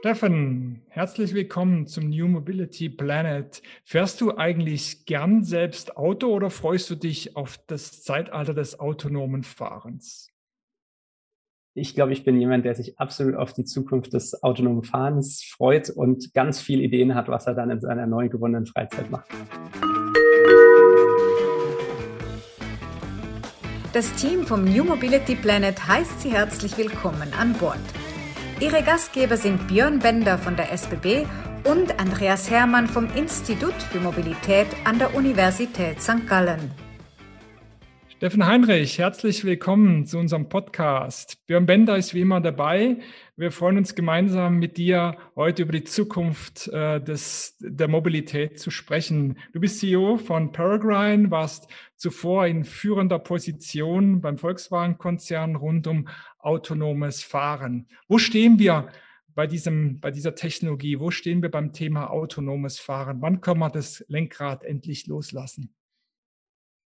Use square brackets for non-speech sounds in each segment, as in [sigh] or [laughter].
Steffen, herzlich willkommen zum New Mobility Planet. Fährst du eigentlich gern selbst Auto oder freust du dich auf das Zeitalter des autonomen Fahrens? Ich glaube, ich bin jemand, der sich absolut auf die Zukunft des autonomen Fahrens freut und ganz viele Ideen hat, was er dann in seiner neu gewonnenen Freizeit macht. Das Team vom New Mobility Planet heißt Sie herzlich willkommen an Bord. Ihre Gastgeber sind Björn Bender von der SBB und Andreas Hermann vom Institut für Mobilität an der Universität St. Gallen. Steffen Heinrich, herzlich willkommen zu unserem Podcast. Björn Bender ist wie immer dabei. Wir freuen uns gemeinsam mit dir heute über die Zukunft äh, des, der Mobilität zu sprechen. Du bist CEO von Peregrine, warst zuvor in führender Position beim Volkswagen-Konzern rund um autonomes Fahren. Wo stehen wir bei, diesem, bei dieser Technologie? Wo stehen wir beim Thema autonomes Fahren? Wann können wir das Lenkrad endlich loslassen?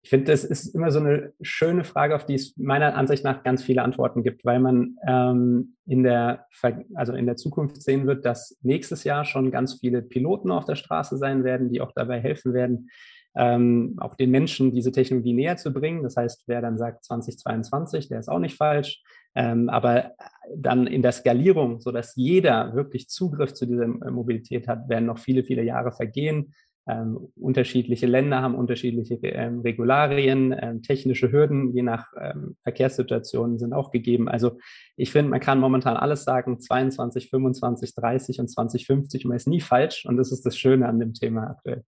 Ich finde, das ist immer so eine schöne Frage, auf die es meiner Ansicht nach ganz viele Antworten gibt, weil man ähm, in der also in der Zukunft sehen wird, dass nächstes Jahr schon ganz viele Piloten auf der Straße sein werden, die auch dabei helfen werden, ähm, auch den Menschen diese Technologie näher zu bringen. Das heißt, wer dann sagt 2022, der ist auch nicht falsch. Ähm, aber dann in der Skalierung, so dass jeder wirklich Zugriff zu dieser Mobilität hat, werden noch viele, viele Jahre vergehen. Ähm, unterschiedliche Länder haben unterschiedliche ähm, Regularien, ähm, technische Hürden je nach ähm, Verkehrssituationen sind auch gegeben. Also ich finde, man kann momentan alles sagen, 22, 25, 30 und 2050, man ist nie falsch und das ist das Schöne an dem Thema aktuell.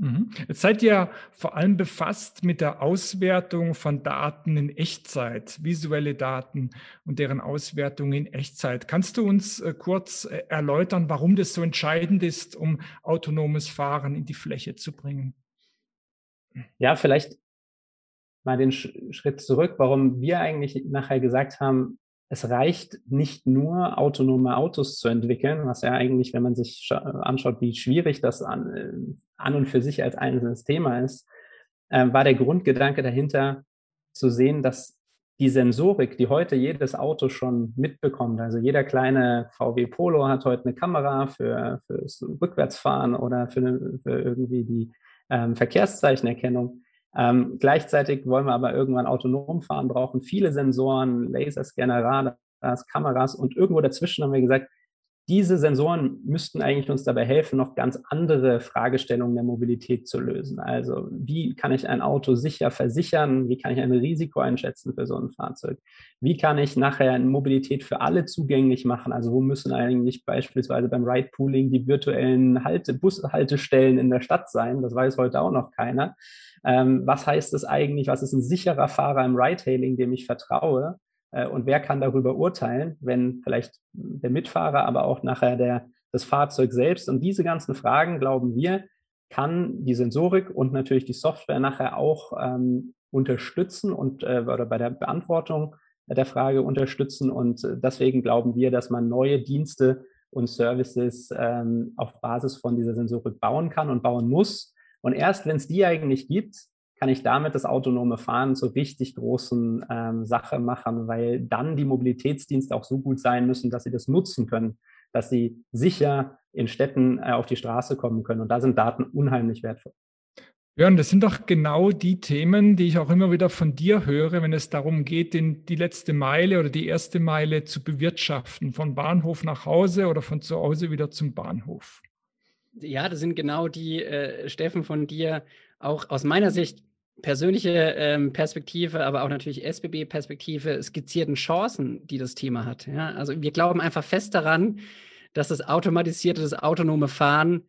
Mhm. Jetzt seid ihr vor allem befasst mit der Auswertung von Daten in Echtzeit, visuelle Daten und deren Auswertung in Echtzeit. Kannst du uns äh, kurz äh, erläutern, warum das so entscheidend ist, um autonomes Fahren in die Fläche zu bringen? Ja, vielleicht mal den Schritt zurück, warum wir eigentlich nachher gesagt haben, es reicht nicht nur, autonome Autos zu entwickeln, was ja eigentlich, wenn man sich anschaut, wie schwierig das an, äh, an und für sich als einzelnes Thema ist, äh, war der Grundgedanke dahinter zu sehen, dass die Sensorik, die heute jedes Auto schon mitbekommt, also jeder kleine VW Polo hat heute eine Kamera für fürs Rückwärtsfahren oder für, für irgendwie die ähm, Verkehrszeichenerkennung, ähm, gleichzeitig wollen wir aber irgendwann autonom fahren, brauchen viele Sensoren, Laserscanner, Radars, Kameras und irgendwo dazwischen haben wir gesagt, diese Sensoren müssten eigentlich uns dabei helfen, noch ganz andere Fragestellungen der Mobilität zu lösen. Also wie kann ich ein Auto sicher versichern? Wie kann ich ein Risiko einschätzen für so ein Fahrzeug? Wie kann ich nachher Mobilität für alle zugänglich machen? Also wo müssen eigentlich beispielsweise beim Ride-Pooling die virtuellen Halte, Bushaltestellen in der Stadt sein? Das weiß heute auch noch keiner. Ähm, was heißt es eigentlich? Was ist ein sicherer Fahrer im Ride-Hailing, dem ich vertraue? Äh, und wer kann darüber urteilen, wenn vielleicht der Mitfahrer, aber auch nachher der, das Fahrzeug selbst? Und diese ganzen Fragen, glauben wir, kann die Sensorik und natürlich die Software nachher auch ähm, unterstützen und äh, oder bei der Beantwortung der Frage unterstützen. Und äh, deswegen glauben wir, dass man neue Dienste und Services ähm, auf Basis von dieser Sensorik bauen kann und bauen muss. Und erst wenn es die eigentlich gibt, kann ich damit das autonome Fahren zur richtig großen ähm, Sache machen, weil dann die Mobilitätsdienste auch so gut sein müssen, dass sie das nutzen können, dass sie sicher in Städten äh, auf die Straße kommen können. Und da sind Daten unheimlich wertvoll. Björn, das sind doch genau die Themen, die ich auch immer wieder von dir höre, wenn es darum geht, den, die letzte Meile oder die erste Meile zu bewirtschaften, von Bahnhof nach Hause oder von zu Hause wieder zum Bahnhof. Ja, das sind genau die, äh, Steffen, von dir auch aus meiner Sicht persönliche ähm, Perspektive, aber auch natürlich SBB-Perspektive skizzierten Chancen, die das Thema hat. Ja? Also wir glauben einfach fest daran, dass das automatisierte, das autonome Fahren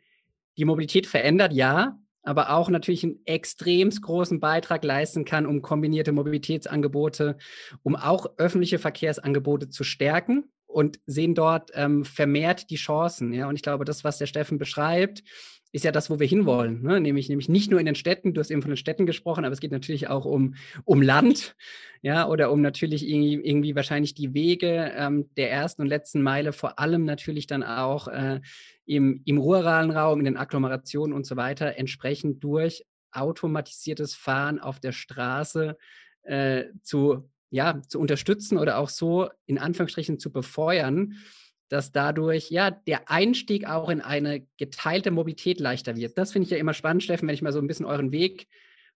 die Mobilität verändert, ja, aber auch natürlich einen extrem großen Beitrag leisten kann, um kombinierte Mobilitätsangebote, um auch öffentliche Verkehrsangebote zu stärken und sehen dort ähm, vermehrt die Chancen. Ja? Und ich glaube, das, was der Steffen beschreibt, ist ja das, wo wir hinwollen. Ne? Nämlich, nämlich nicht nur in den Städten, du hast eben von den Städten gesprochen, aber es geht natürlich auch um, um Land, ja, oder um natürlich irgendwie, irgendwie wahrscheinlich die Wege ähm, der ersten und letzten Meile, vor allem natürlich dann auch äh, im, im ruralen Raum, in den Agglomerationen und so weiter, entsprechend durch automatisiertes Fahren auf der Straße äh, zu, ja, zu unterstützen oder auch so in Anführungsstrichen zu befeuern dass dadurch ja der Einstieg auch in eine geteilte Mobilität leichter wird. Das finde ich ja immer spannend, Steffen, wenn ich mal so ein bisschen euren Weg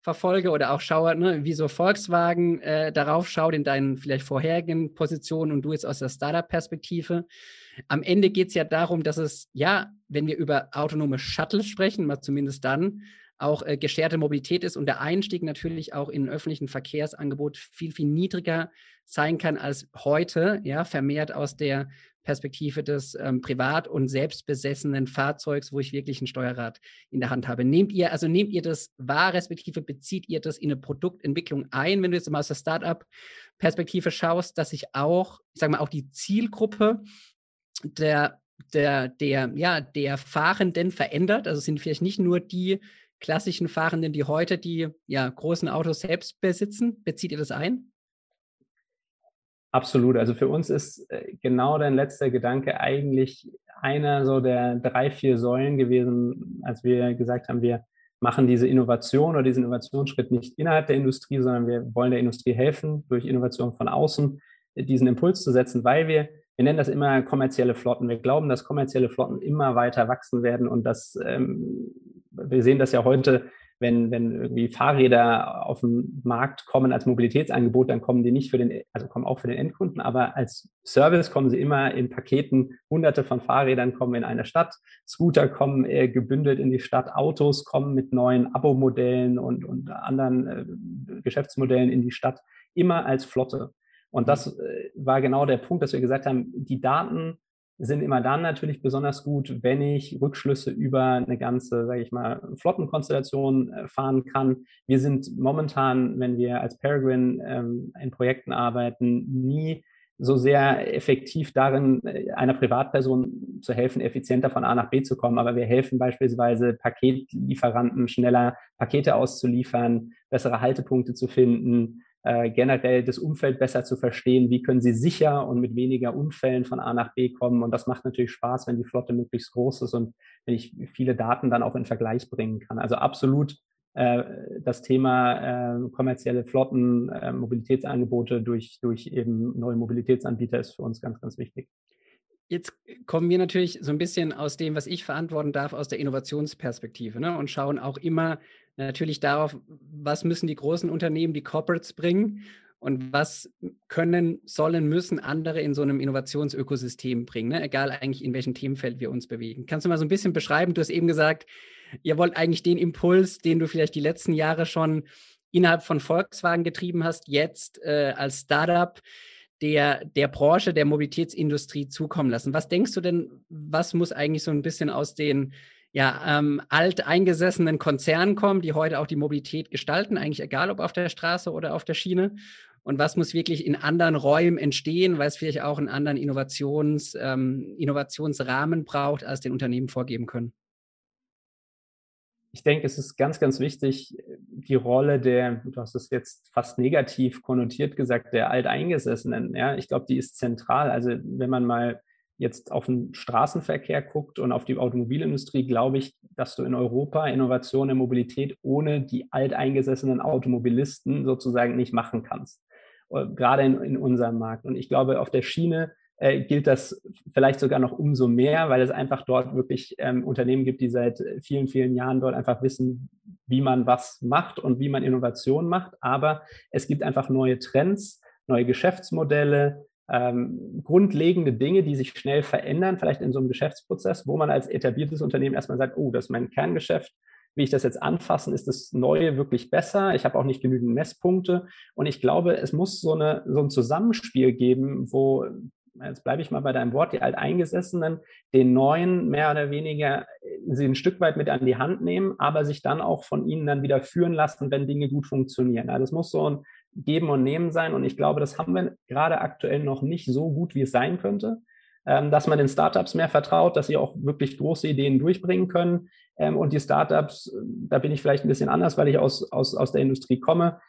verfolge oder auch schaue, ne, wie so Volkswagen äh, darauf schaut in deinen vielleicht vorherigen Positionen und du jetzt aus der Startup-Perspektive. Am Ende geht es ja darum, dass es, ja, wenn wir über autonome Shuttles sprechen, mal zumindest dann, auch äh, gescherte Mobilität ist und der Einstieg natürlich auch in öffentlichen Verkehrsangebot viel, viel niedriger sein kann als heute, ja, vermehrt aus der Perspektive des ähm, privat- und selbstbesessenen Fahrzeugs, wo ich wirklich ein Steuerrad in der Hand habe. Nehmt ihr, also nehmt ihr das wahr, respektive bezieht ihr das in eine Produktentwicklung ein, wenn du jetzt mal aus der Startup-Perspektive schaust, dass sich auch, ich sage mal, auch die Zielgruppe der der, der, ja, der Fahrenden verändert. Also sind vielleicht nicht nur die klassischen Fahrenden, die heute die ja, großen Autos selbst besitzen. Bezieht ihr das ein? Absolut. Also für uns ist äh, genau dein letzter Gedanke eigentlich einer so der drei, vier Säulen gewesen, als wir gesagt haben, wir machen diese Innovation oder diesen Innovationsschritt nicht innerhalb der Industrie, sondern wir wollen der Industrie helfen, durch Innovation von außen diesen Impuls zu setzen, weil wir, wir nennen das immer kommerzielle Flotten. Wir glauben, dass kommerzielle Flotten immer weiter wachsen werden und dass ähm, wir sehen das ja heute, wenn, wenn irgendwie Fahrräder auf den Markt kommen als Mobilitätsangebot, dann kommen die nicht für den, also kommen auch für den Endkunden, aber als Service kommen sie immer in Paketen. Hunderte von Fahrrädern kommen in eine Stadt, Scooter kommen äh, gebündelt in die Stadt, Autos kommen mit neuen Abo-Modellen und, und anderen äh, Geschäftsmodellen in die Stadt, immer als Flotte. Und das äh, war genau der Punkt, dass wir gesagt haben, die Daten sind immer dann natürlich besonders gut, wenn ich Rückschlüsse über eine ganze, sage ich mal, Flottenkonstellation äh, fahren kann. Wir sind momentan, wenn wir als Peregrine ähm, in Projekten arbeiten, nie so sehr effektiv darin, äh, einer Privatperson zu helfen, effizienter von A nach B zu kommen. Aber wir helfen beispielsweise Paketlieferanten schneller Pakete auszuliefern, bessere Haltepunkte zu finden, äh, generell das Umfeld besser zu verstehen, wie können sie sicher und mit weniger Unfällen von A nach B kommen. Und das macht natürlich Spaß, wenn die Flotte möglichst groß ist und wenn ich viele Daten dann auch in Vergleich bringen kann. Also absolut äh, das Thema äh, kommerzielle Flotten, äh, Mobilitätsangebote durch, durch eben neue Mobilitätsanbieter ist für uns ganz, ganz wichtig. Jetzt kommen wir natürlich so ein bisschen aus dem, was ich verantworten darf, aus der Innovationsperspektive ne? und schauen auch immer natürlich darauf, was müssen die großen Unternehmen, die Corporates bringen und was können, sollen, müssen andere in so einem Innovationsökosystem bringen, ne? egal eigentlich in welchem Themenfeld wir uns bewegen. Kannst du mal so ein bisschen beschreiben? Du hast eben gesagt, ihr wollt eigentlich den Impuls, den du vielleicht die letzten Jahre schon innerhalb von Volkswagen getrieben hast, jetzt äh, als Startup der, der Branche, der Mobilitätsindustrie zukommen lassen. Was denkst du denn, was muss eigentlich so ein bisschen aus den ja, ähm, alteingesessenen Konzernen kommen, die heute auch die Mobilität gestalten, eigentlich egal ob auf der Straße oder auf der Schiene? Und was muss wirklich in anderen Räumen entstehen, weil es vielleicht auch einen anderen Innovations, ähm, Innovationsrahmen braucht, als den Unternehmen vorgeben können? ich denke, es ist ganz, ganz wichtig, die Rolle der, du hast es jetzt fast negativ konnotiert gesagt, der Alteingesessenen. Ja, ich glaube, die ist zentral. Also wenn man mal jetzt auf den Straßenverkehr guckt und auf die Automobilindustrie, glaube ich, dass du in Europa Innovation in Mobilität ohne die alteingesessenen Automobilisten sozusagen nicht machen kannst. Äh, gerade in, in unserem Markt. Und ich glaube, auf der Schiene äh, gilt das vielleicht sogar noch umso mehr, weil es einfach dort wirklich ähm, Unternehmen gibt, die seit vielen, vielen Jahren dort einfach wissen, wie man was macht und wie man Innovation macht. Aber es gibt einfach neue Trends, neue Geschäftsmodelle, ähm, grundlegende Dinge, die sich schnell verändern, vielleicht in so einem Geschäftsprozess, wo man als etabliertes Unternehmen erstmal sagt, oh, das ist mein Kerngeschäft, wie ich das jetzt anfassen, ist das Neue wirklich besser? Ich habe auch nicht genügend Messpunkte. Und ich glaube, es muss so, eine, so ein Zusammenspiel geben, wo jetzt bleibe ich mal bei deinem Wort, die Alteingesessenen, den Neuen mehr oder weniger äh, sie ein Stück weit mit an die Hand nehmen, aber sich dann auch von ihnen dann wieder führen lassen, wenn Dinge gut funktionieren. Also das muss so ein Geben und Nehmen sein und ich glaube, das haben wir gerade aktuell noch nicht so gut, wie es sein könnte, ähm, dass man den Startups mehr vertraut, dass sie auch wirklich große Ideen durchbringen können. Ähm, und die Startups, äh, da bin ich vielleicht ein bisschen anders, weil ich aus, aus, aus der Industrie komme,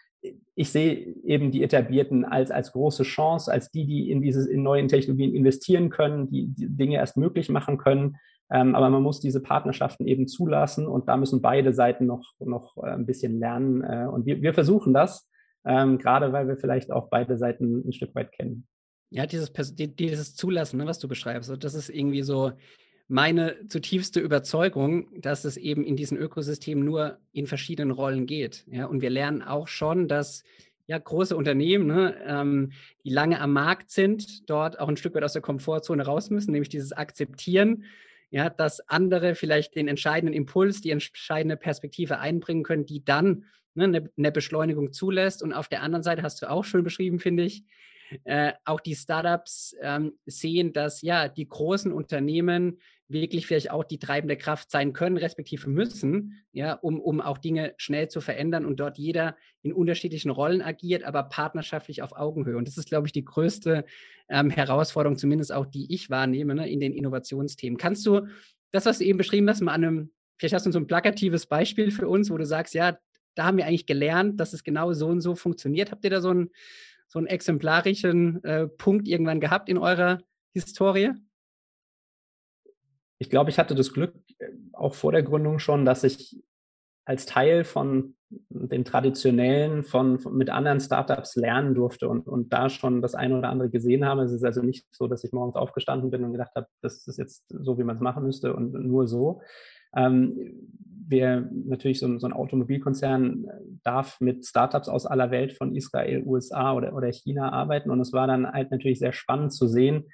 ich sehe eben die Etablierten als, als große Chance, als die, die in diese in neuen Technologien investieren können, die, die Dinge erst möglich machen können. Ähm, aber man muss diese Partnerschaften eben zulassen und da müssen beide Seiten noch, noch äh, ein bisschen lernen. Äh, und wir, wir versuchen das, ähm, gerade weil wir vielleicht auch beide Seiten ein Stück weit kennen. Ja, dieses, dieses Zulassen, ne, was du beschreibst, das ist irgendwie so meine zutiefste Überzeugung, dass es eben in diesem Ökosystem nur in verschiedenen Rollen geht. Ja, und wir lernen auch schon, dass ja, große Unternehmen, ne, ähm, die lange am Markt sind, dort auch ein Stück weit aus der Komfortzone raus müssen, nämlich dieses Akzeptieren, ja, dass andere vielleicht den entscheidenden Impuls, die entscheidende Perspektive einbringen können, die dann ne, eine, eine Beschleunigung zulässt. Und auf der anderen Seite hast du auch schön beschrieben, finde ich, äh, auch die Startups ähm, sehen, dass ja die großen Unternehmen wirklich vielleicht auch die treibende Kraft sein können, respektive müssen, ja, um, um auch Dinge schnell zu verändern und dort jeder in unterschiedlichen Rollen agiert, aber partnerschaftlich auf Augenhöhe. Und das ist, glaube ich, die größte ähm, Herausforderung, zumindest auch die ich wahrnehme ne, in den Innovationsthemen. Kannst du das, was du eben beschrieben hast, mal an einem, vielleicht hast du so ein plakatives Beispiel für uns, wo du sagst, ja, da haben wir eigentlich gelernt, dass es genau so und so funktioniert. Habt ihr da so einen, so einen exemplarischen äh, Punkt irgendwann gehabt in eurer Historie? ich glaube, ich hatte das Glück, äh, auch vor der Gründung schon, dass ich als Teil von den traditionellen, von, von, mit anderen Startups lernen durfte und, und da schon das eine oder andere gesehen habe. Es ist also nicht so, dass ich morgens aufgestanden bin und gedacht habe, das ist jetzt so, wie man es machen müsste und nur so. Ähm, wir natürlich so, so, ein Automobilkonzern äh, darf mit Startups aus aller Welt von Israel, USA oder, oder China arbeiten. Und es war dann halt natürlich sehr spannend zu sehen,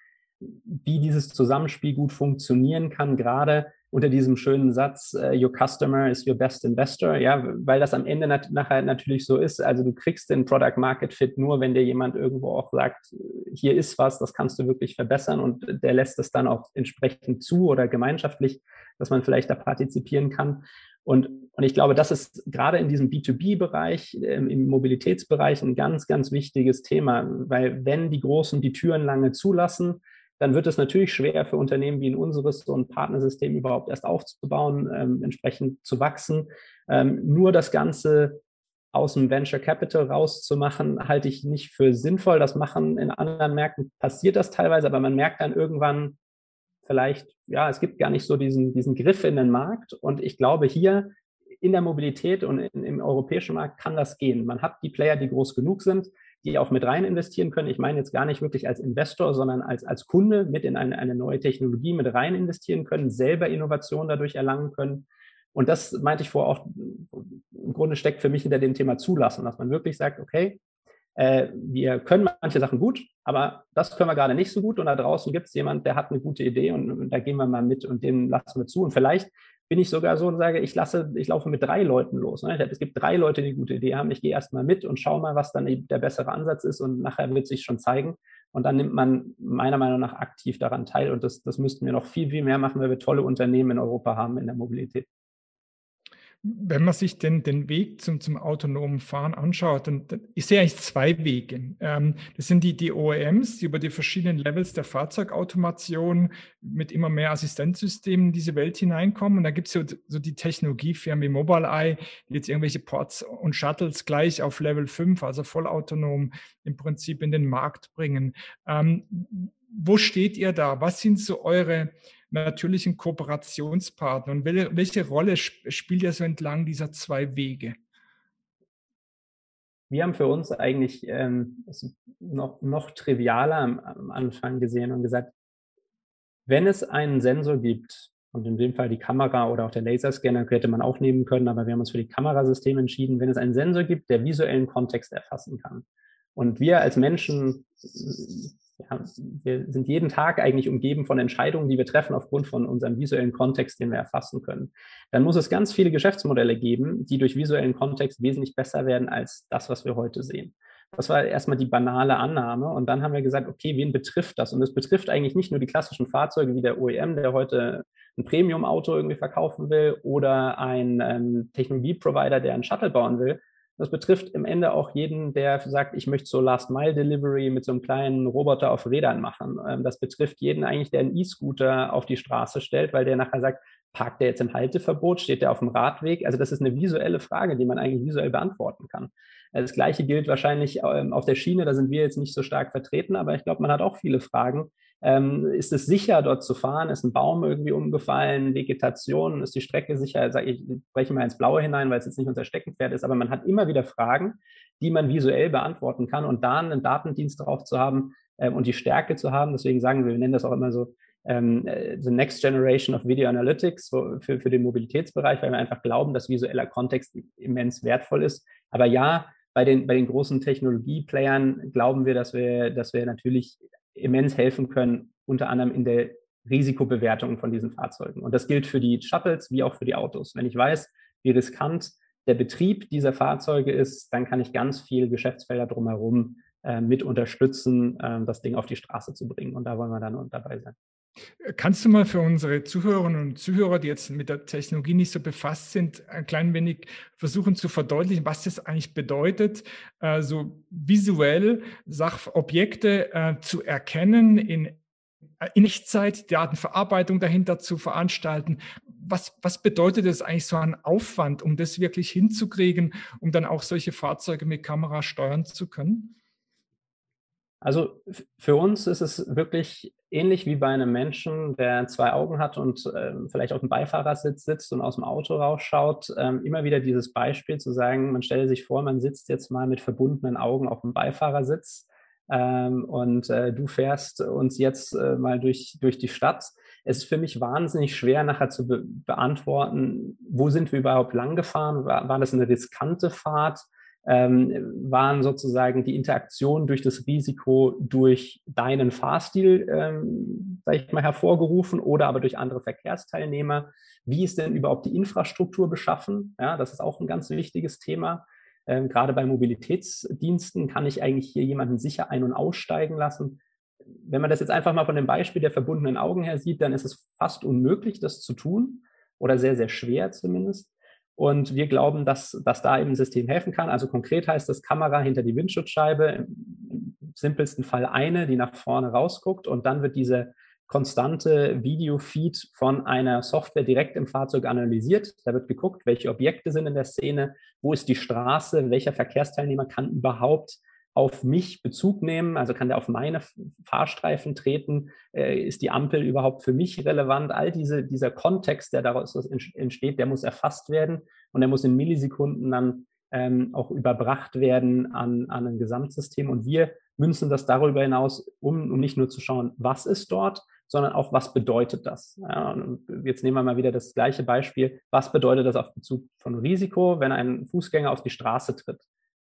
wie dieses Zusammenspiel gut funktionieren kann, gerade unter diesem schönen Satz, uh, your customer is your best investor, ja, weil das am Ende nat nachher natürlich so ist. Also du kriegst den Product Market Fit nur, wenn dir jemand irgendwo auch sagt, hier ist was, das kannst du wirklich verbessern und der lässt es dann auch entsprechend zu oder gemeinschaftlich, dass man vielleicht da partizipieren kann. Und, und ich glaube, das ist gerade in diesem B2B-Bereich, ähm, im Mobilitätsbereich ein ganz, ganz wichtiges Thema, weil wenn die Großen die Türen lange zulassen, dann wird es natürlich schwer für Unternehmen wie in unseres, so ein Partnersystem überhaupt erst aufzubauen, ähm, entsprechend zu wachsen. Ähm, nur das Ganze aus dem Venture Capital rauszumachen, halte ich nicht für sinnvoll. Das machen in anderen Märkten passiert das teilweise, aber man merkt dann irgendwann vielleicht, ja, es gibt gar nicht so diesen, diesen Griff in den Markt. Und ich glaube, hier in der Mobilität und in, im europäischen Markt kann das gehen. Man hat die Player, die groß genug sind die auch mit rein investieren können. Ich meine jetzt gar nicht wirklich als Investor, sondern als, als Kunde mit in eine, eine neue Technologie mit rein investieren können, selber Innovation dadurch erlangen können. Und das meinte ich vorher auch, im Grunde steckt für mich hinter dem Thema Zulassen, dass man wirklich sagt, okay, äh, wir können manche Sachen gut, aber das können wir gerade nicht so gut. Und da draußen gibt es jemand, der hat eine gute Idee und, und, da gehen wir mal mit und den lassen wir zu. Und vielleicht bin ich sogar so und sage, ich lasse, ich laufe mit drei Leuten los. Ne? Es gibt drei Leute, die eine gute Idee haben. Ich gehe erstmal mit und schaue mal, was dann der bessere Ansatz ist und nachher wird sich schon zeigen. Und dann nimmt man meiner Meinung nach aktiv daran teil. Und das, das müssten wir noch viel, viel mehr machen, weil wir tolle Unternehmen in Europa haben in der Mobilität. Wenn man sich den, den Weg zum, zum autonomen Fahren anschaut, dann, dann ich sehe eigentlich zwei Wege. Ähm, das sind die, die OEMs, die über die verschiedenen Levels der Fahrzeugautomation mit immer mehr Assistenzsystemen in diese Welt hineinkommen. Und da gibt es so, so die Technologiefirmen wie Mobileye, die jetzt irgendwelche Ports und Shuttles gleich auf Level 5, also vollautonom im Prinzip in den Markt bringen. Ähm, wo steht ihr da? Was sind so eure natürlichen Kooperationspartner? Und welche, Rolle spielt ihr so entlang dieser zwei Wege? Wir haben für uns eigentlich ähm, noch, noch trivialer am, am Anfang gesehen und gesagt, wenn es einen Sensor gibt, und in dem Fall die Kamera oder auch der Laserscanner hätte man auch nehmen können, aber wir haben uns für die Kamerasysteme entschieden, wenn es einen Sensor gibt, der visuellen Kontext erfassen kann. Und wir als Menschen ja, wir sind jeden Tag eigentlich umgeben von Entscheidungen, die wir treffen aufgrund von unserem visuellen Kontext, den wir erfassen können. Dann muss es ganz viele Geschäftsmodelle geben, die durch visuellen Kontext wesentlich besser werden als das, was wir heute sehen. Das war erstmal die banale Annahme. Und dann haben wir gesagt, okay, wen betrifft das? Und es betrifft eigentlich nicht nur die klassischen Fahrzeuge wie der OEM, der heute ein Premium-Auto irgendwie verkaufen will oder ein ähm, Technologieprovider, der einen Shuttle bauen will, das betrifft im Ende auch jeden, der sagt, ich möchte so Last-Mile-Delivery mit so einem kleinen Roboter auf Rädern machen. Ähm, das betrifft jeden eigentlich, der einen E-Scooter auf die Straße stellt, weil der nachher sagt, parkt der jetzt im Halteverbot, steht der auf dem Radweg? Also das ist eine visuelle Frage, die man eigentlich visuell beantworten kann. Das Gleiche gilt wahrscheinlich ähm, auf der Schiene, da sind wir jetzt nicht so stark vertreten, aber ich glaube, man hat auch viele Fragen, ähm, ist es sicher, dort zu fahren? Ist ein Baum irgendwie umgefallen? Vegetation? Ist die Strecke sicher? Sag ich, breche mal ins Blaue hinein, weil es jetzt nicht unser Steckenpferd ist. Aber man hat immer wieder Fragen, die man visuell beantworten kann. Und da einen Datendienst drauf zu haben, ähm, und die Stärke zu haben. Deswegen sagen wir, wir nennen das auch immer so ähm, äh, the next generation of Video Analytics so für, für den Mobilitätsbereich, weil wir einfach glauben, dass visueller Kontext immens wertvoll ist. Aber ja, bei den, bei den großen Technologieplayern glauben wir, dass wir, dass wir natürlich immens helfen können, unter anderem in der Risikobewertung von diesen Fahrzeugen. Und das gilt für die Shuttles wie auch für die Autos. Wenn ich weiß, wie riskant der Betrieb dieser Fahrzeuge ist, dann kann ich ganz viel Geschäftsfelder drumherum äh, mit unterstützen, äh, das Ding auf die Straße zu bringen. Und da wollen wir dann dabei sein. Kannst du mal für unsere Zuhörerinnen und Zuhörer, die jetzt mit der Technologie nicht so befasst sind, ein klein wenig versuchen zu verdeutlichen, was das eigentlich bedeutet, äh, so visuell Sachobjekte äh, zu erkennen, in, äh, in Echtzeit Datenverarbeitung dahinter zu veranstalten. Was, was bedeutet das eigentlich so an Aufwand, um das wirklich hinzukriegen, um dann auch solche Fahrzeuge mit Kamera steuern zu können? Also für uns ist es wirklich ähnlich wie bei einem Menschen, der zwei Augen hat und äh, vielleicht auf dem Beifahrersitz sitzt und aus dem Auto rausschaut, äh, immer wieder dieses Beispiel zu sagen, man stelle sich vor, man sitzt jetzt mal mit verbundenen Augen auf dem Beifahrersitz ähm, und äh, du fährst uns jetzt äh, mal durch, durch die Stadt. Es ist für mich wahnsinnig schwer nachher zu be beantworten, wo sind wir überhaupt lang gefahren? War, war das eine riskante Fahrt? Ähm, waren sozusagen die Interaktion durch das Risiko durch deinen Fahrstil, ähm, sag ich mal, hervorgerufen oder aber durch andere Verkehrsteilnehmer. Wie ist denn überhaupt die Infrastruktur beschaffen? Ja, das ist auch ein ganz wichtiges Thema. Ähm, gerade bei Mobilitätsdiensten kann ich eigentlich hier jemanden sicher ein- und aussteigen lassen. Wenn man das jetzt einfach mal von dem Beispiel der verbundenen Augen her sieht, dann ist es fast unmöglich, das zu tun oder sehr, sehr schwer zumindest. Und wir glauben, dass, dass da eben ein System helfen kann. Also konkret heißt das Kamera hinter die Windschutzscheibe, im simpelsten Fall eine, die nach vorne rausguckt und dann wird diese konstante Videofeed von einer Software direkt im Fahrzeug analysiert. Da wird geguckt, welche Objekte sind in der Szene, wo ist die Straße, welcher Verkehrsteilnehmer kann überhaupt auf mich Bezug nehmen, also kann der auf meine Fahrstreifen treten, äh, ist die Ampel überhaupt für mich relevant? All diese, dieser Kontext, der daraus entsteht, der muss erfasst werden und der muss in Millisekunden dann ähm, auch überbracht werden an, an ein Gesamtsystem. Und wir münzen das darüber hinaus, um, um nicht nur zu schauen, was ist dort, sondern auch, was bedeutet das? Ja, jetzt nehmen wir mal wieder das gleiche Beispiel. Was bedeutet das auf Bezug von Risiko, wenn ein Fußgänger auf die Straße tritt?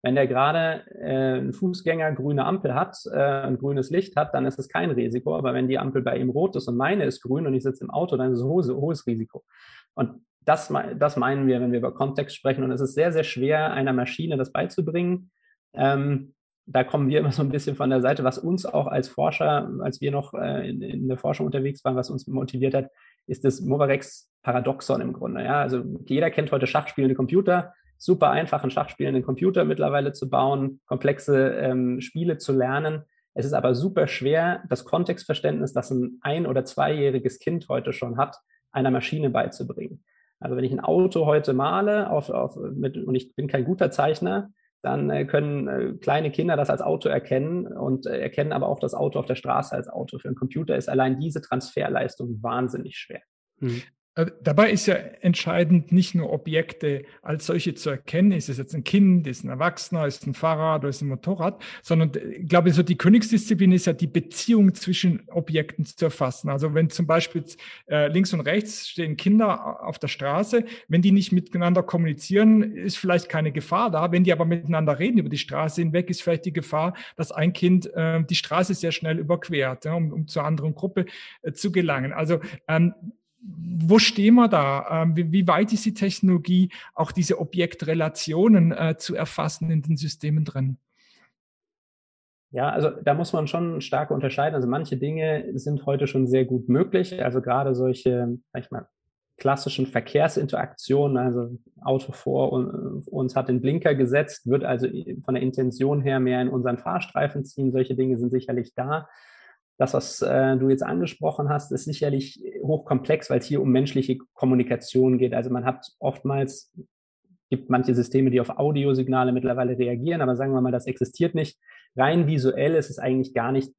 Wenn der gerade äh, ein Fußgänger grüne Ampel hat, äh, ein grünes Licht hat, dann ist es kein Risiko. Aber wenn die Ampel bei ihm rot ist und meine ist grün und ich sitze im Auto, dann ist es hohes, hohes Risiko. Und das, das meinen wir, wenn wir über Kontext sprechen. Und es ist sehr, sehr schwer, einer Maschine das beizubringen. Ähm, da kommen wir immer so ein bisschen von der Seite, was uns auch als Forscher, als wir noch äh, in, in, der Forschung unterwegs waren, was uns motiviert hat, ist das Movarex-Paradoxon im Grunde. Ja? Also jeder kennt heute schachspielende Computer super einfach, ein Schachspiel in den Computer mittlerweile zu bauen, komplexe ähm, Spiele zu lernen. Es ist aber super schwer, das Kontextverständnis, das ein ein- oder zweijähriges Kind heute schon hat, einer Maschine beizubringen. Also wenn ich ein Auto heute male auf, auf, mit, und ich bin kein guter Zeichner, dann äh, können äh, kleine Kinder das als Auto erkennen und äh, erkennen aber auch das Auto auf der Straße als Auto. Für einen Computer ist allein diese Transferleistung wahnsinnig schwer. Mhm. Äh, dabei ist ja entscheidend, nicht nur Objekte als solche zu erkennen, ist es jetzt ein Kind, ist ein Erwachsener, ist ein Fahrrad oder ist ein Motorrad, sondern ich glaube, so die Königsdisziplin ist ja die Beziehung zwischen Objekten zu erfassen. Also wenn zum Beispiel äh, links und rechts stehen Kinder auf der Straße, wenn die nicht miteinander kommunizieren, ist vielleicht keine Gefahr da. Wenn die aber miteinander reden über die Straße hinweg, ist vielleicht die Gefahr, dass ein Kind äh, die Straße sehr schnell überquert, um, um zur anderen Gruppe äh, zu gelangen. Also ähm, wo stehen wir da? Ähm, wie, wie, weit ist die Technologie, auch diese Objektrelationen äh, zu erfassen in den Systemen drin? Ja, also da muss man schon stark unterscheiden. Also manche Dinge sind heute schon sehr gut möglich. Also gerade solche, sag ich mal, klassischen Verkehrsinteraktionen, also Auto vor uns hat den Blinker gesetzt, wird also von der Intention her mehr in unseren Fahrstreifen ziehen. Solche Dinge sind sicherlich da. Das, was äh, du jetzt angesprochen hast, ist sicherlich hochkomplex, weil es hier um menschliche Kommunikation geht. Also man hat oftmals, gibt manche Systeme, die auf Audiosignale mittlerweile reagieren, aber sagen wir mal, das existiert nicht. Rein visuell ist es eigentlich gar nicht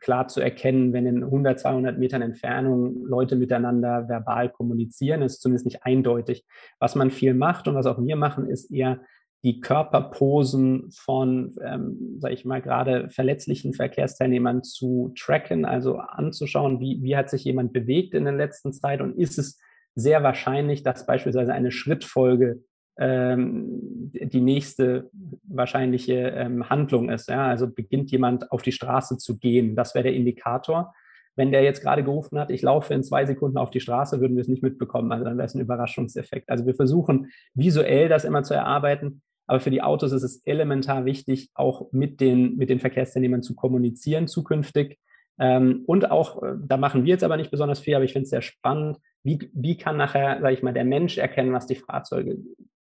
klar zu erkennen, wenn in 100, 200 Metern Entfernung Leute miteinander verbal kommunizieren. Ist zumindest nicht eindeutig. Was man viel macht und was auch wir machen, ist eher die Körperposen von, ähm, sage ich mal, gerade verletzlichen Verkehrsteilnehmern zu tracken, also anzuschauen, wie, wie hat sich jemand bewegt in der letzten Zeit und ist es sehr wahrscheinlich, dass beispielsweise eine Schrittfolge ähm, die nächste wahrscheinliche ähm, Handlung ist. Ja? Also beginnt jemand auf die Straße zu gehen. Das wäre der Indikator. Wenn der jetzt gerade gerufen hat, ich laufe in zwei Sekunden auf die Straße, würden wir es nicht mitbekommen. Also dann wäre es ein Überraschungseffekt. Also wir versuchen visuell das immer zu erarbeiten. Aber für die Autos ist es elementar wichtig, auch mit den, mit den Verkehrsteilnehmern zu kommunizieren zukünftig. Ähm, und auch, äh, da machen wir jetzt aber nicht besonders viel, aber ich finde es sehr spannend, wie, wie kann nachher, sage ich mal, der Mensch erkennen, was die Fahrzeuge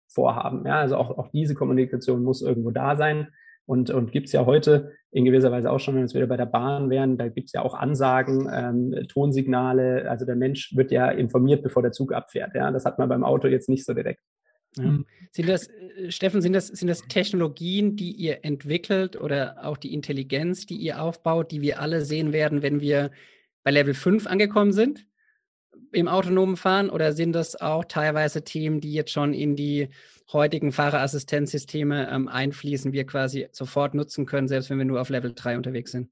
vorhaben. Ja, also auch, auch diese Kommunikation muss irgendwo da sein. Und, und gibt es ja heute in gewisser Weise auch schon, wenn wir wieder bei der Bahn wären, da gibt es ja auch Ansagen, ähm, Tonsignale. Also der Mensch wird ja informiert, bevor der Zug abfährt. Ja, das hat man beim Auto jetzt nicht so direkt. Ja. Mhm. Sind das, äh, Steffen, sind das, sind das Technologien, die ihr entwickelt oder auch die Intelligenz, die ihr aufbaut, die wir alle sehen werden, wenn wir bei Level 5 angekommen sind? im autonomen Fahren oder sind das auch teilweise Themen, die jetzt schon in die heutigen Fahrerassistenzsysteme ähm, einfließen, wir quasi sofort nutzen können, selbst wenn wir nur auf Level 3 unterwegs sind?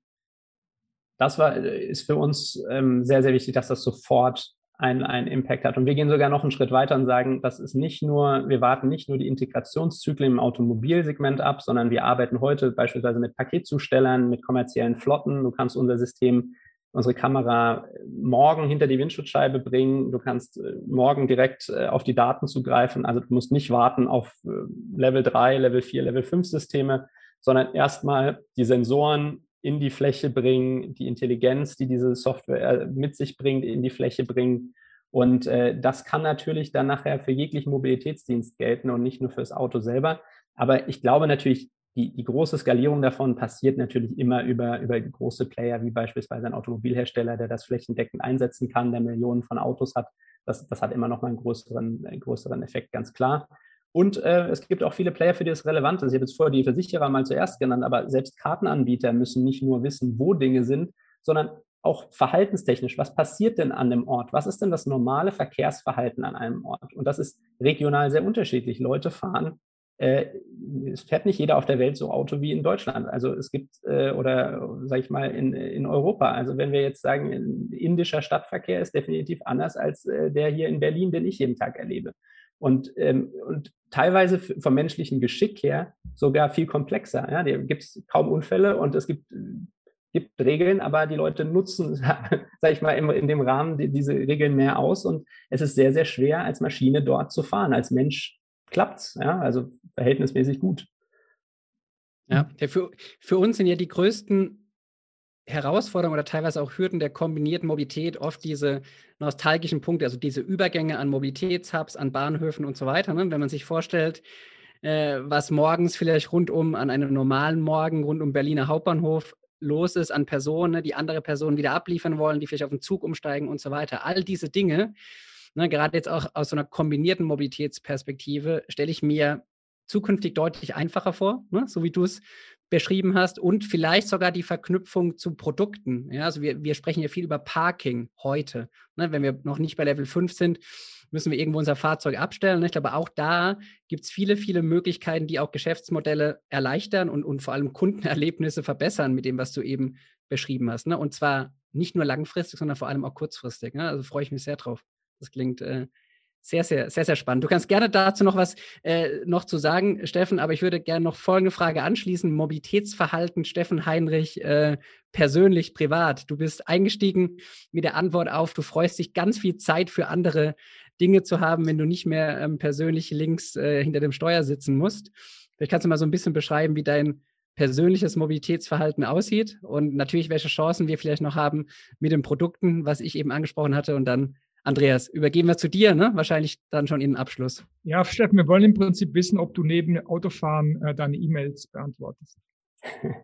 Das war, äh, ist für uns ähm, sehr, sehr wichtig, dass das sofort einen, einen Impact hat. Und wir gehen sogar noch einen Schritt weiter und sagen, das ist nicht nur, wir warten nicht nur die Integrationszyklen im Automobilsegment ab, sondern wir arbeiten heute beispielsweise mit Paketzustellern, mit kommerziellen Flotten. Du kannst unser System unsere Kamera morgen hinter die Windschutzscheibe bringen. Du kannst äh, morgen direkt äh, auf die Daten zugreifen. Also du musst nicht warten auf äh, Level 3, Level 4, Level 5 Systeme, sondern erstmal die Sensoren in die Fläche bringen, die Intelligenz, die diese Software mit sich bringt, in die Fläche bringen. Und äh, das kann natürlich dann nachher für jeglichen Mobilitätsdienst gelten und nicht nur fürs Auto selber. Aber ich glaube natürlich, die, die große Skalierung davon passiert natürlich immer über, über große Player, wie beispielsweise ein Automobilhersteller, der das flächendeckend einsetzen kann, der Millionen von Autos hat. Das, das hat immer noch mal einen größeren, einen größeren Effekt, ganz klar. Und äh, es gibt auch viele Player, für die es relevant ist. Ich habe jetzt vorher die Versicherer mal zuerst genannt, aber selbst Kartenanbieter müssen nicht nur wissen, wo Dinge sind, sondern auch verhaltenstechnisch. Was passiert denn an dem Ort? Was ist denn das normale Verkehrsverhalten an einem Ort? Und das ist regional sehr unterschiedlich. Leute fahren äh, es fährt nicht jeder auf der Welt so Auto wie in Deutschland. Also es gibt, äh, oder sage ich mal, in, in Europa. Also wenn wir jetzt sagen, indischer Stadtverkehr ist definitiv anders als äh, der hier in Berlin, den ich jeden Tag erlebe. Und, ähm, und teilweise vom menschlichen Geschick her sogar viel komplexer. Ja? Da gibt es kaum Unfälle und es gibt, gibt Regeln, aber die Leute nutzen, [laughs] sage ich mal, in, in dem Rahmen die, diese Regeln mehr aus. Und es ist sehr, sehr schwer, als Maschine dort zu fahren. Als Mensch klappt's, ja, also verhältnismäßig gut. Ja, für, für uns sind ja die größten Herausforderungen oder teilweise auch Hürden der kombinierten Mobilität oft diese nostalgischen Punkte, also diese Übergänge an Mobilitätshubs, an Bahnhöfen und so weiter. Ne? Wenn man sich vorstellt, äh, was morgens vielleicht rundum an einem normalen Morgen rund um Berliner Hauptbahnhof los ist an Personen, ne, die andere Personen wieder abliefern wollen, die vielleicht auf den Zug umsteigen und so weiter. All diese Dinge ne, gerade jetzt auch aus so einer kombinierten Mobilitätsperspektive, stelle ich mir zukünftig deutlich einfacher vor, ne, so wie du es beschrieben hast und vielleicht sogar die Verknüpfung zu Produkten. Ja, also wir, wir sprechen ja viel über Parking heute. Ne, wenn wir noch nicht bei Level 5 sind, müssen wir irgendwo unser Fahrzeug abstellen. Ich glaube, auch da gibt es viele, viele Möglichkeiten, die auch Geschäftsmodelle erleichtern und, und vor allem Kundenerlebnisse verbessern mit dem, was du eben beschrieben hast. Ne? Und zwar nicht nur langfristig, sondern vor allem auch kurzfristig. Ne? Also freue ich mich sehr drauf. Das klingt äh, sehr, sehr, sehr, sehr spannend. Du kannst gerne dazu noch was äh, noch zu sagen, Steffen, aber ich würde gerne noch folgende Frage anschließen. Mobilitätsverhalten, Steffen Heinrich, äh, persönlich, privat. Du bist eingestiegen mit der Antwort auf, du freust dich ganz viel Zeit für andere Dinge zu haben, wenn du nicht mehr ähm, persönlich links äh, hinter dem Steuer sitzen musst. Vielleicht kannst du mal so ein bisschen beschreiben, wie dein persönliches Mobilitätsverhalten aussieht und natürlich, welche Chancen wir vielleicht noch haben mit den Produkten, was ich eben angesprochen hatte und dann Andreas, übergeben wir zu dir, ne? wahrscheinlich dann schon in den Abschluss. Ja, Steffen, wir wollen im Prinzip wissen, ob du neben Autofahren äh, deine E-Mails beantwortest. [laughs]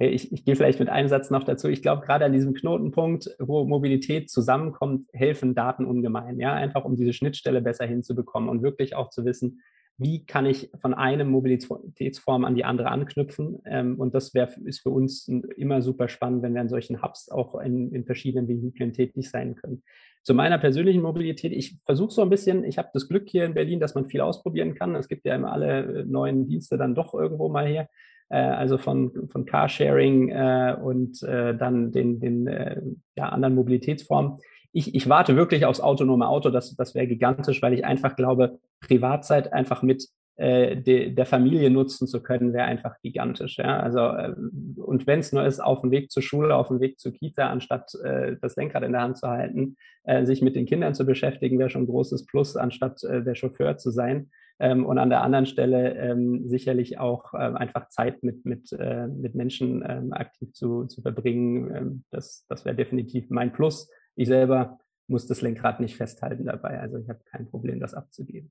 Ich, ich gehe vielleicht mit einem Satz noch dazu. Ich glaube, gerade an diesem Knotenpunkt, wo Mobilität zusammenkommt, helfen Daten ungemein. Ja, einfach um diese Schnittstelle besser hinzubekommen und wirklich auch zu wissen, wie kann ich von einem Mobilitätsform an die andere anknüpfen. Ähm, und das wär, ist für uns immer super spannend, wenn wir an solchen Hubs auch in, in verschiedenen Vehikeln tätig sein können. Zu meiner persönlichen Mobilität, ich versuche so ein bisschen, ich habe das Glück hier in Berlin, dass man viel ausprobieren kann. Es gibt ja immer alle neuen Dienste dann doch irgendwo mal hier. Äh, also von, von Carsharing äh, und äh, dann den, den äh, ja, anderen Mobilitätsformen ich, ich warte wirklich aufs autonome Auto. Das, das wäre gigantisch, weil ich einfach glaube, Privatzeit einfach mit äh, de, der Familie nutzen zu können, wäre einfach gigantisch. Ja? Also, äh, und wenn es nur ist, auf dem Weg zur Schule, auf dem Weg zur Kita, anstatt äh, das Lenkrad in der Hand zu halten, äh, sich mit den Kindern zu beschäftigen, wäre schon ein großes Plus, anstatt äh, der Chauffeur zu sein. Ähm, und an der anderen Stelle ähm, sicherlich auch ähm, einfach Zeit mit, mit, äh, mit Menschen ähm, aktiv zu, zu verbringen. Ähm, das das wäre definitiv mein Plus. Ich selber muss das Lenkrad nicht festhalten dabei. Also ich habe kein Problem, das abzugeben.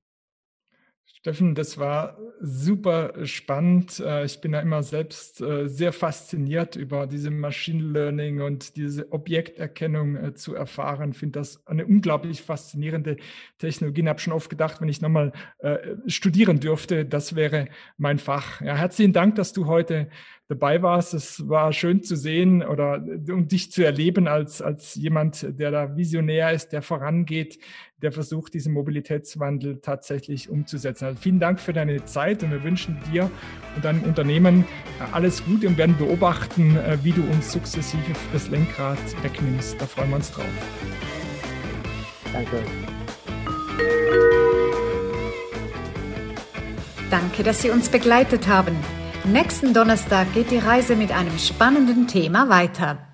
Steffen, das war super spannend. Äh, ich bin ja immer selbst äh, sehr fasziniert über diese Machine Learning und diese Objekterkennung äh, zu erfahren. Ich finde das eine unglaublich faszinierende Technologie. Ich habe schon oft gedacht, wenn ich nochmal studieren dürfte, das wäre mein Fach. Ja, herzlichen Dank, dass du heute dabei warst. Es war schön zu sehen oder und dich zu erleben als, als jemand, der da visionär ist, der vorangeht, der versucht, diesen Mobilitätswandel tatsächlich umzusetzen. Also vielen Dank für deine Zeit und wir wünschen dir und deinem Unternehmen alles Gute und werden beobachten, äh, wie du uns sukzessive das Lenkrad wegnimmst. Da freuen wir uns drauf. Danke. Danke, dass Sie uns begleitet haben. Nächsten Donnerstag geht die Reise mit einem spannenden Thema weiter.